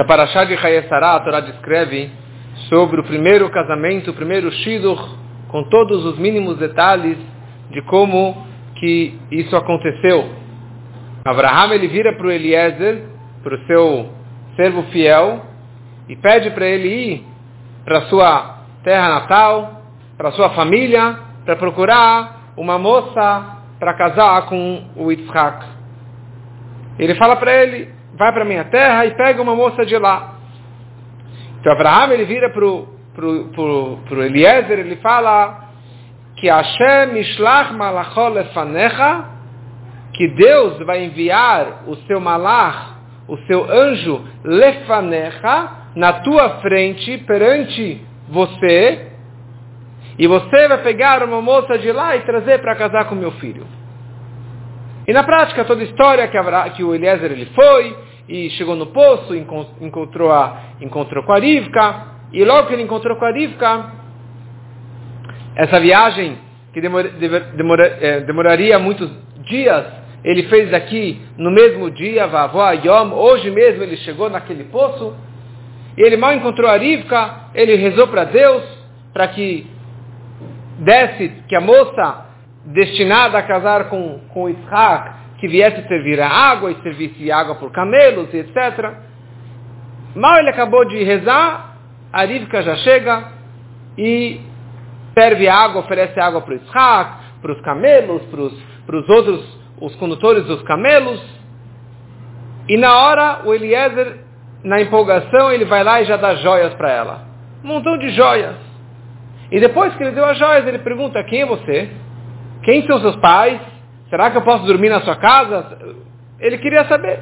Na Parashá de Hayesará, a Torá descreve sobre o primeiro casamento, o primeiro Shidur, com todos os mínimos detalhes de como que isso aconteceu. Abraham ele vira para o Eliezer, para o seu servo fiel, e pede para ele ir para sua terra natal, para sua família, para procurar uma moça para casar com o Yitzhak. Ele fala para ele, vai para minha terra e pega uma moça de lá. Então Abraham ele vira para o pro, pro, pro Eliezer, ele fala que Hashem ishlach malachol lefanecha, que Deus vai enviar o seu malach, o seu anjo lefanecha, na tua frente, perante você, e você vai pegar uma moça de lá e trazer para casar com meu filho. E na prática, toda a história que, que o Eliezer ele foi, e chegou no poço, encontrou, a, encontrou com a Rivka, e logo que ele encontrou com a Rivka, essa viagem que é, demoraria muitos dias, ele fez aqui no mesmo dia, Vavó Yom, hoje mesmo ele chegou naquele poço, e ele mal encontrou a Rivka, ele rezou para Deus, para que desse, que a moça destinada a casar com, com Isaac, que viesse servir a água e servisse água por camelos e etc. Mal ele acabou de rezar, a Rivka já chega e serve água, oferece água para o Isaac, para os camelos, para os outros, os condutores dos camelos. E na hora, o Eliezer, na empolgação, ele vai lá e já dá joias para ela. Um montão de joias. E depois que ele deu as joias, ele pergunta, quem é você? Quem são seus pais? Será que eu posso dormir na sua casa? Ele queria saber.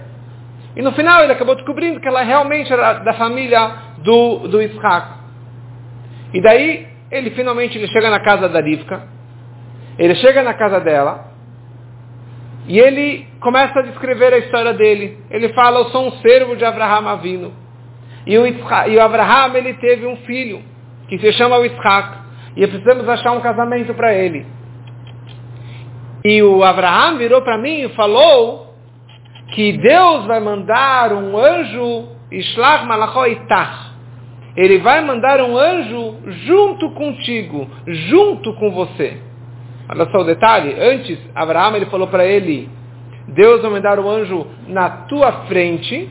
E no final ele acabou descobrindo que ela realmente era da família do, do Isaac. E daí ele finalmente ele chega na casa da Rivka, ele chega na casa dela, e ele começa a descrever a história dele. Ele fala, eu sou um servo de Abraham Avino. E o, Isaac, e o Abraham ele teve um filho, que se chama o. E precisamos achar um casamento para ele. E o Abraão virou para mim e falou que Deus vai mandar um anjo, Ishlach Malachoitach. Ele vai mandar um anjo junto contigo, junto com você. Olha só o detalhe. Antes, Abraão ele falou para ele, Deus vai mandar um anjo na tua frente.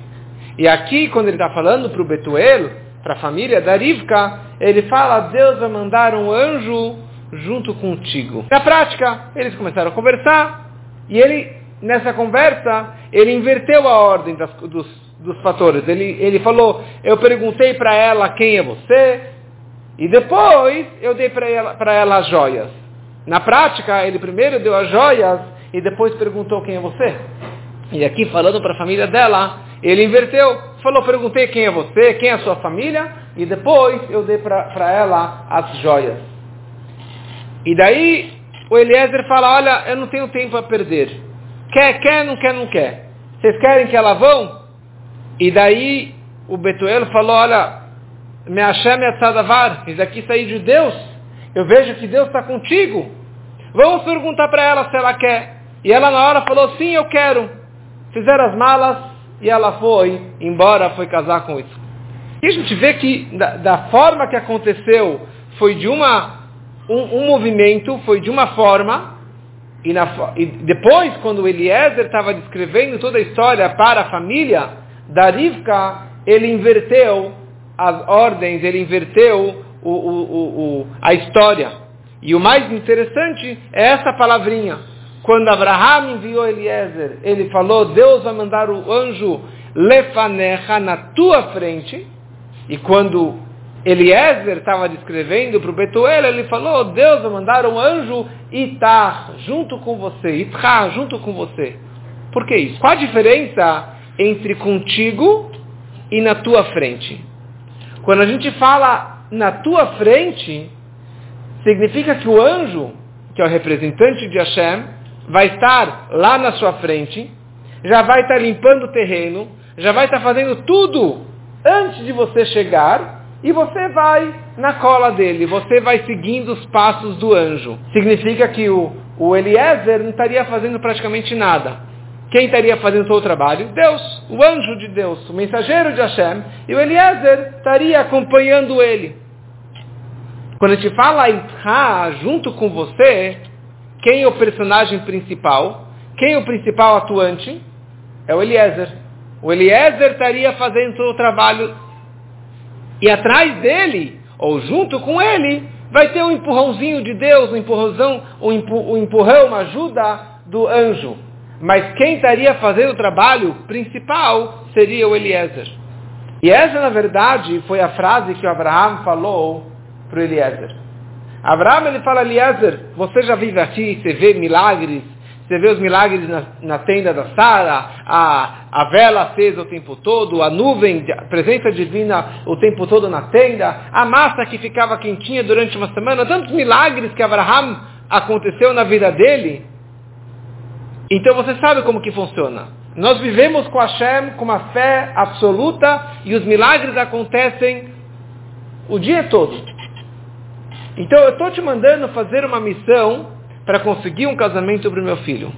E aqui, quando ele está falando para o Betuel, para a família da Rivka, ele fala, Deus vai mandar um anjo junto contigo. Na prática, eles começaram a conversar e ele, nessa conversa, ele inverteu a ordem das, dos, dos fatores. Ele, ele falou, eu perguntei para ela quem é você e depois eu dei para ela, ela as joias. Na prática, ele primeiro deu as joias e depois perguntou quem é você. E aqui, falando para a família dela, ele inverteu. Falou, perguntei quem é você, quem é a sua família, e depois eu dei para ela as joias. E daí o Eliezer fala, olha, eu não tenho tempo a perder. Quer, quer, não quer, não quer. Vocês querem que ela vão? E daí o Betuel falou, olha, me Hashem Yatzadavar, isso aqui saiu de Deus. Eu vejo que Deus está contigo. Vamos perguntar para ela se ela quer. E ela na hora falou, sim, eu quero. Fizeram as malas e ela foi embora, foi casar com isso. E a gente vê que da, da forma que aconteceu foi de uma um, um movimento foi de uma forma, e, na, e depois, quando Eliezer estava descrevendo toda a história para a família da Rivka, ele inverteu as ordens, ele inverteu o, o, o, a história. E o mais interessante é essa palavrinha. Quando Abraham enviou Eliezer, ele falou, Deus vai mandar o anjo lefanecha na tua frente. E quando Eliezer estava descrevendo para o Betuel, ele falou, Deus vai mandar um anjo Itar, junto com você, Itra, junto com você. Por que isso? Qual a diferença entre contigo e na tua frente? Quando a gente fala na tua frente, significa que o anjo, que é o representante de Hashem, vai estar lá na sua frente, já vai estar limpando o terreno, já vai estar fazendo tudo antes de você chegar, e você vai na cola dele, você vai seguindo os passos do anjo. Significa que o, o Eliezer não estaria fazendo praticamente nada. quem estaria fazendo todo o trabalho? Deus, o anjo de Deus, o mensageiro de Hashem, e o Eliezer estaria acompanhando ele. Quando a gente fala Itha junto com você, quem é o personagem principal? Quem é o principal atuante? É o Eliezer. O Eliezer estaria fazendo todo o trabalho. E atrás dele, ou junto com ele, vai ter um empurrãozinho de Deus, um empurrãozão, um empurrão, uma ajuda do anjo. Mas quem estaria fazendo o trabalho principal seria o Eliezer. E essa, na verdade, foi a frase que o Abraão falou para o Eliezer. Abraão ele fala, Eliezer, você já vive aqui, você vê milagres, você vê os milagres na, na tenda da Sara, a, a vela acesa o tempo todo, a nuvem, a presença divina o tempo todo na tenda, a massa que ficava quentinha durante uma semana, tantos milagres que Abraão aconteceu na vida dele. Então você sabe como que funciona. Nós vivemos com Hashem com uma fé absoluta e os milagres acontecem o dia todo. Então eu estou te mandando fazer uma missão para conseguir um casamento para o meu filho.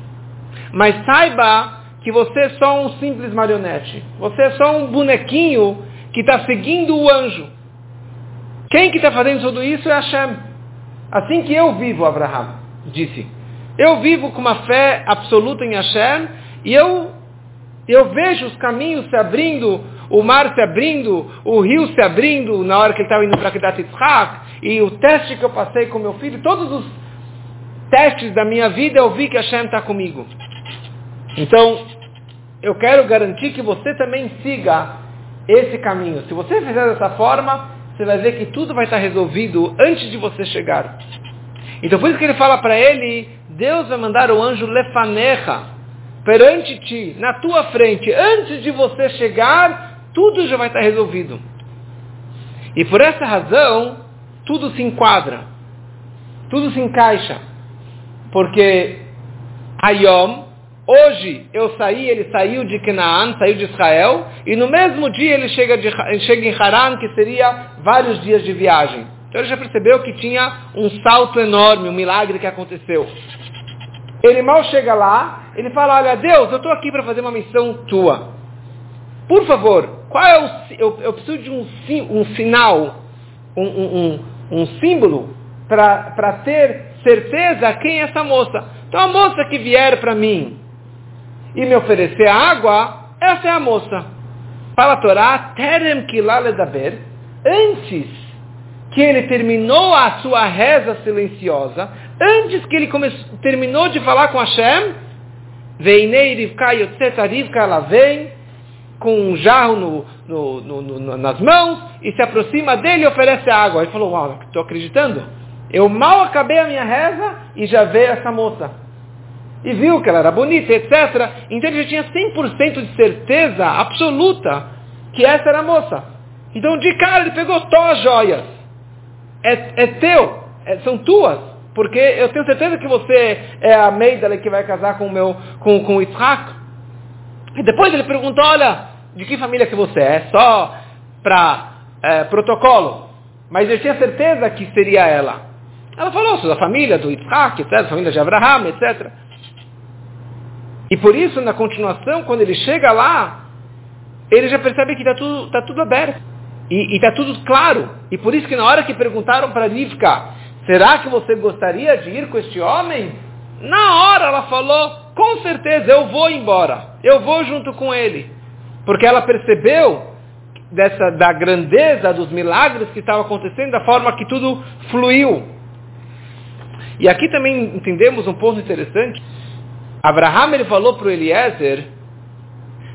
Mas saiba que você é só um simples marionete. Você é só um bonequinho que está seguindo o anjo. Quem que está fazendo tudo isso é Hashem. Assim que eu vivo, Abraham disse. Eu vivo com uma fé absoluta em Hashem e eu, eu vejo os caminhos se abrindo, o mar se abrindo, o rio se abrindo na hora que ele estava indo para Kedat Yitzhak, e o teste que eu passei com meu filho, todos os testes da minha vida eu vi que Hashem está comigo. Então, eu quero garantir que você também siga esse caminho. Se você fizer dessa forma, você vai ver que tudo vai estar resolvido antes de você chegar. Então por isso que ele fala para ele, Deus vai mandar o anjo lefanecha perante ti, na tua frente, antes de você chegar, tudo já vai estar resolvido. E por essa razão, tudo se enquadra, tudo se encaixa. Porque Ayom, hoje eu saí, ele saiu de Canaan, saiu de Israel, e no mesmo dia ele chega, de, chega em Haran, que seria vários dias de viagem. Então ele já percebeu que tinha um salto enorme, um milagre que aconteceu. Ele mal chega lá, ele fala, olha, Deus, eu estou aqui para fazer uma missão tua. Por favor, qual é o, eu, eu preciso de um, um sinal, um, um, um símbolo, para ter certeza quem é essa moça. Então a moça que vier para mim e me oferecer água, essa é a moça. Fala a Torá, terem kilaledaber, antes que ele terminou a sua reza silenciosa, antes que ele terminou de falar com Hashem, Veinei Rivka Yotzeta ela vem com um jarro no, no, no, nas mãos e se aproxima dele e oferece água. Ele falou, uau, estou acreditando? Eu mal acabei a minha reza e já veio essa moça. E viu que ela era bonita, etc. Então ele já tinha 100% de certeza absoluta que essa era a moça. Então de cara ele pegou só as joias. É, é teu, é, são tuas. Porque eu tenho certeza que você é a Meidale que vai casar com o meu, com, com o Isaac. E depois ele perguntou, olha, de que família que você é? Só para é, protocolo. Mas eu tinha certeza que seria ela. Ela falou, sou da família do Yitzhak, etc., da família de Abraham, etc. E por isso, na continuação, quando ele chega lá, ele já percebe que está tudo, tá tudo aberto. E está tudo claro. E por isso que na hora que perguntaram para Rivka, será que você gostaria de ir com este homem? Na hora ela falou, com certeza, eu vou embora. Eu vou junto com ele. Porque ela percebeu dessa, da grandeza dos milagres que estavam acontecendo, da forma que tudo fluiu. E aqui também entendemos um ponto interessante. Abraham ele falou para o Eliezer,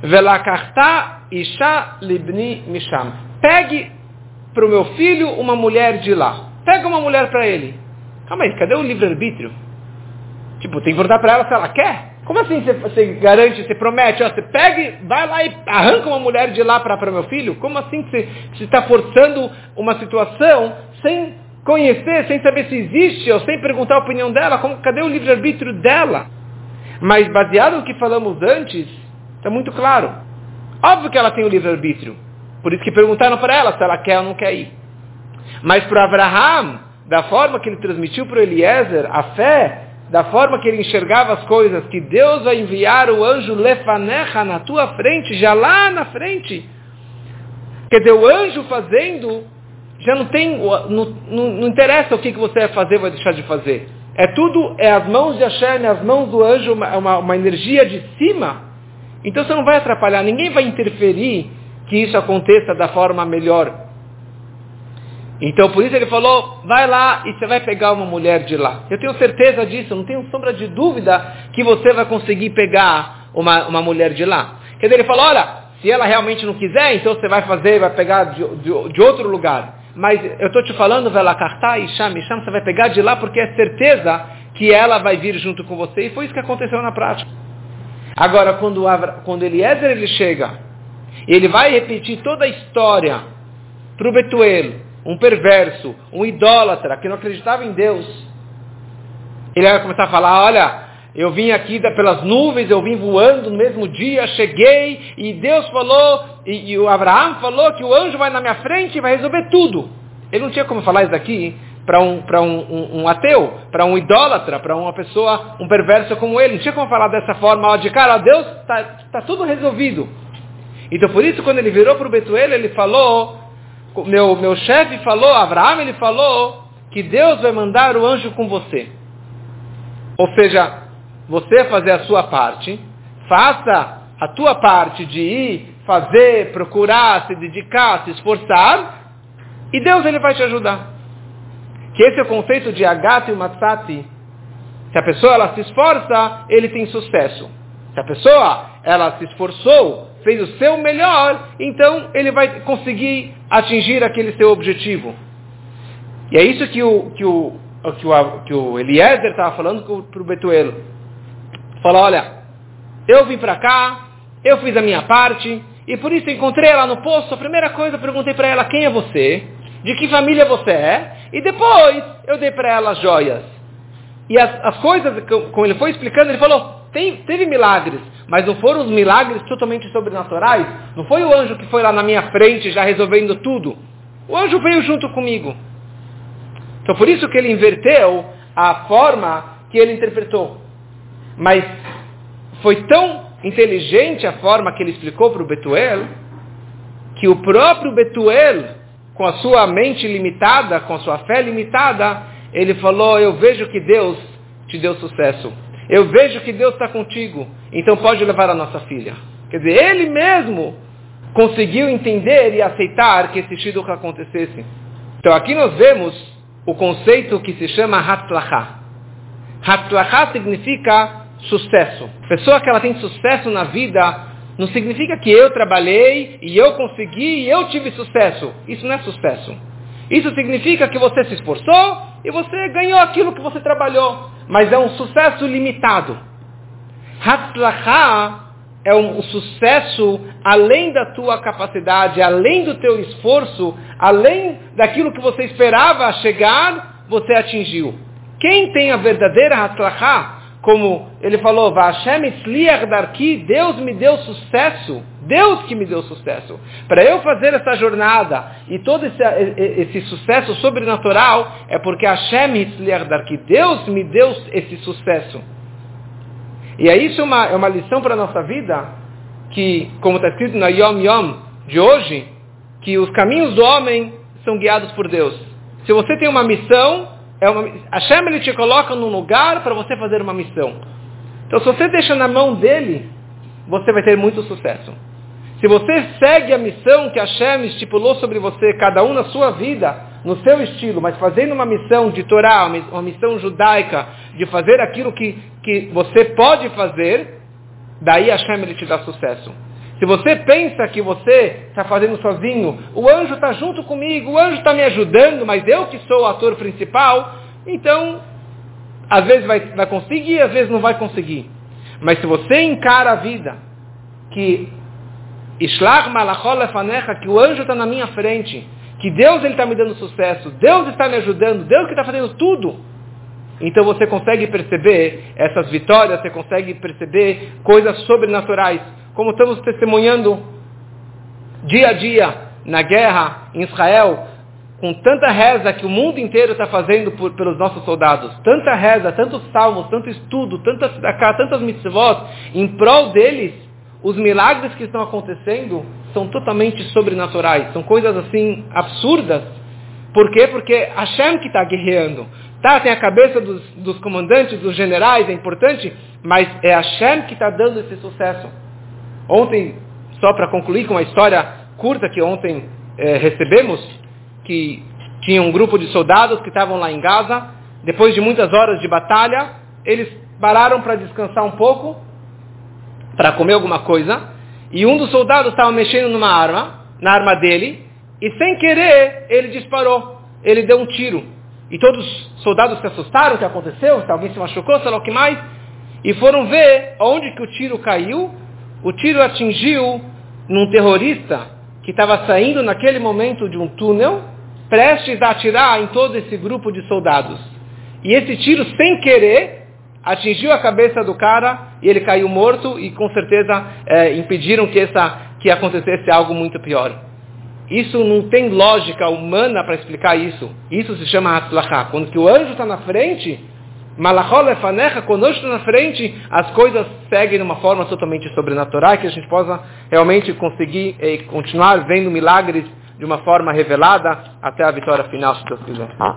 Velakarta isha libni misham. Pegue para o meu filho uma mulher de lá. Pega uma mulher para ele. Calma aí, cadê o livre-arbítrio? Tipo, tem que perguntar para ela se ela quer. Como assim você, garante, você promete? Ó, você pega, vai lá e arranca uma mulher de lá para meu filho? Como assim que você está forçando uma situação sem conhecer, sem saber se existe, ou sem perguntar a opinião dela, como, cadê o livre-arbítrio dela? Mas baseado no que falamos antes, está muito claro. Óbvio que ela tem o livre-arbítrio. Por isso que perguntaram para ela se ela quer ou não quer ir. Mas para Abraham, da forma que ele transmitiu para Eliezer, a fé da forma que ele enxergava as coisas, que Deus vai enviar o anjo lefanecha na tua frente, já lá na frente. Quer dizer, o anjo fazendo, já não tem, não, não, não interessa o que, que você vai fazer, vai deixar de fazer. É tudo, é as mãos de Hashem, é as mãos do anjo, uma, uma, uma energia de cima. Então você não vai atrapalhar, ninguém vai interferir que isso aconteça da forma melhor. Então por isso ele falou, vai lá e você vai pegar uma mulher de lá. Eu tenho certeza disso, não tenho sombra de dúvida que você vai conseguir pegar uma, uma mulher de lá. Quer dizer, ele falou, olha, se ela realmente não quiser, então você vai fazer, vai pegar de, de, de outro lugar. Mas eu estou te falando, Vela Kartá, Isham, Isham, você vai pegar de lá porque é certeza que ela vai vir junto com você. E foi isso que aconteceu na prática. Agora, quando, quando Eliezer ele chega, ele vai repetir toda a história para o Betuel, um perverso, um idólatra, que não acreditava em Deus. Ele vai começar a falar, olha, eu vim aqui pelas nuvens, eu vim voando no mesmo dia, cheguei, e Deus falou, e, e o Abraão falou que o anjo vai na minha frente e vai resolver tudo. Ele não tinha como falar isso aqui para um, um, um, um, ateu, para um idólatra, para uma pessoa, um perverso como ele. Não tinha como falar dessa forma, ó, de cara, Deus está tá tudo resolvido. Então por isso quando ele virou para o Betuel, ele falou, meu, meu chefe falou, Abraão, ele falou que Deus vai mandar o anjo com você. Ou seja, você fazer a sua parte, faça a tua parte de ir, fazer, procurar, se dedicar, se esforçar, e Deus ele vai te ajudar. Que esse é o conceito de Agat e Matsati. Se a pessoa ela se esforça, ele tem sucesso. Se a pessoa ela se esforçou, fez o seu melhor, então ele vai conseguir atingir aquele seu objetivo. E é isso que o, que o, que o, que o Eliezer estava falando para o Betuelo. Fala, olha, eu vim para cá, eu fiz a minha parte, e por isso encontrei ela no poço. A primeira coisa, eu perguntei para ela quem é você, de que família você é, e depois eu dei para ela as joias. E as, as coisas, como ele foi explicando, ele falou, tem, teve milagres, mas não foram os milagres totalmente sobrenaturais. Não foi o anjo que foi lá na minha frente já resolvendo tudo. O anjo veio junto comigo. Então por isso que ele inverteu a forma que ele interpretou. Mas foi tão inteligente a forma que ele explicou para o Betuel, que o próprio Betuel, com a sua mente limitada, com a sua fé limitada, ele falou, eu vejo que Deus te deu sucesso. Eu vejo que Deus está contigo, então pode levar a nossa filha. Quer dizer, ele mesmo conseguiu entender e aceitar que esse shidduch acontecesse. Então aqui nós vemos o conceito que se chama Hatzlachá. Hatzlachá significa sucesso. Pessoa que ela tem sucesso na vida não significa que eu trabalhei e eu consegui e eu tive sucesso. Isso não é sucesso. Isso significa que você se esforçou e você ganhou aquilo que você trabalhou. Mas é um sucesso limitado. Hatzlachá é um sucesso além da tua capacidade, além do teu esforço, além daquilo que você esperava chegar, você atingiu. Quem tem a verdadeira Hatzlachá como ele falou, darki, Deus me deu sucesso, Deus que me deu sucesso. Para eu fazer essa jornada e todo esse, esse sucesso sobrenatural é porque Hashem darki, Deus me deu esse sucesso. E é isso uma, é uma lição para a nossa vida, que, como está escrito na Yom Yom de hoje, que os caminhos do homem são guiados por Deus. Se você tem uma missão, é uma, Hashem ele te coloca num lugar para você fazer uma missão. Então se você deixa na mão dele, você vai ter muito sucesso. Se você segue a missão que Hashem estipulou sobre você, cada um na sua vida, no seu estilo, mas fazendo uma missão de Torá, uma missão judaica, de fazer aquilo que, que você pode fazer, daí Hashem ele te dá sucesso. Se você pensa que você está fazendo sozinho, o anjo está junto comigo, o anjo está me ajudando, mas eu que sou o ator principal, então, às vezes vai, vai conseguir, às vezes não vai conseguir. Mas se você encara a vida, que que o anjo está na minha frente, que Deus está me dando sucesso, Deus está me ajudando, Deus que está fazendo tudo, então você consegue perceber essas vitórias, você consegue perceber coisas sobrenaturais como estamos testemunhando dia a dia na guerra em Israel, com tanta reza que o mundo inteiro está fazendo por, pelos nossos soldados, tanta reza, tantos salmos, tanto estudo, tantas, tantas mitzvot, em prol deles, os milagres que estão acontecendo são totalmente sobrenaturais, são coisas assim absurdas. Por quê? Porque Hashem que está guerreando. Tá, tem a cabeça dos, dos comandantes, dos generais, é importante, mas é Hashem que está dando esse sucesso. Ontem, só para concluir com uma história curta que ontem é, recebemos, que tinha um grupo de soldados que estavam lá em Gaza, depois de muitas horas de batalha, eles pararam para descansar um pouco, para comer alguma coisa, e um dos soldados estava mexendo numa arma, na arma dele, e sem querer ele disparou, ele deu um tiro. E todos os soldados se assustaram, o que aconteceu, se alguém se machucou, sei lá o que mais, e foram ver onde que o tiro caiu, o tiro atingiu num terrorista que estava saindo naquele momento de um túnel, prestes a atirar em todo esse grupo de soldados. E esse tiro, sem querer, atingiu a cabeça do cara e ele caiu morto e com certeza é, impediram que, essa, que acontecesse algo muito pior. Isso não tem lógica humana para explicar isso. Isso se chama Hatzlachá. Quando que o anjo está na frente, Malachol Efanecha, conosco na frente, as coisas seguem de uma forma totalmente sobrenatural, que a gente possa realmente conseguir eh, continuar vendo milagres de uma forma revelada até a vitória final, se Deus quiser.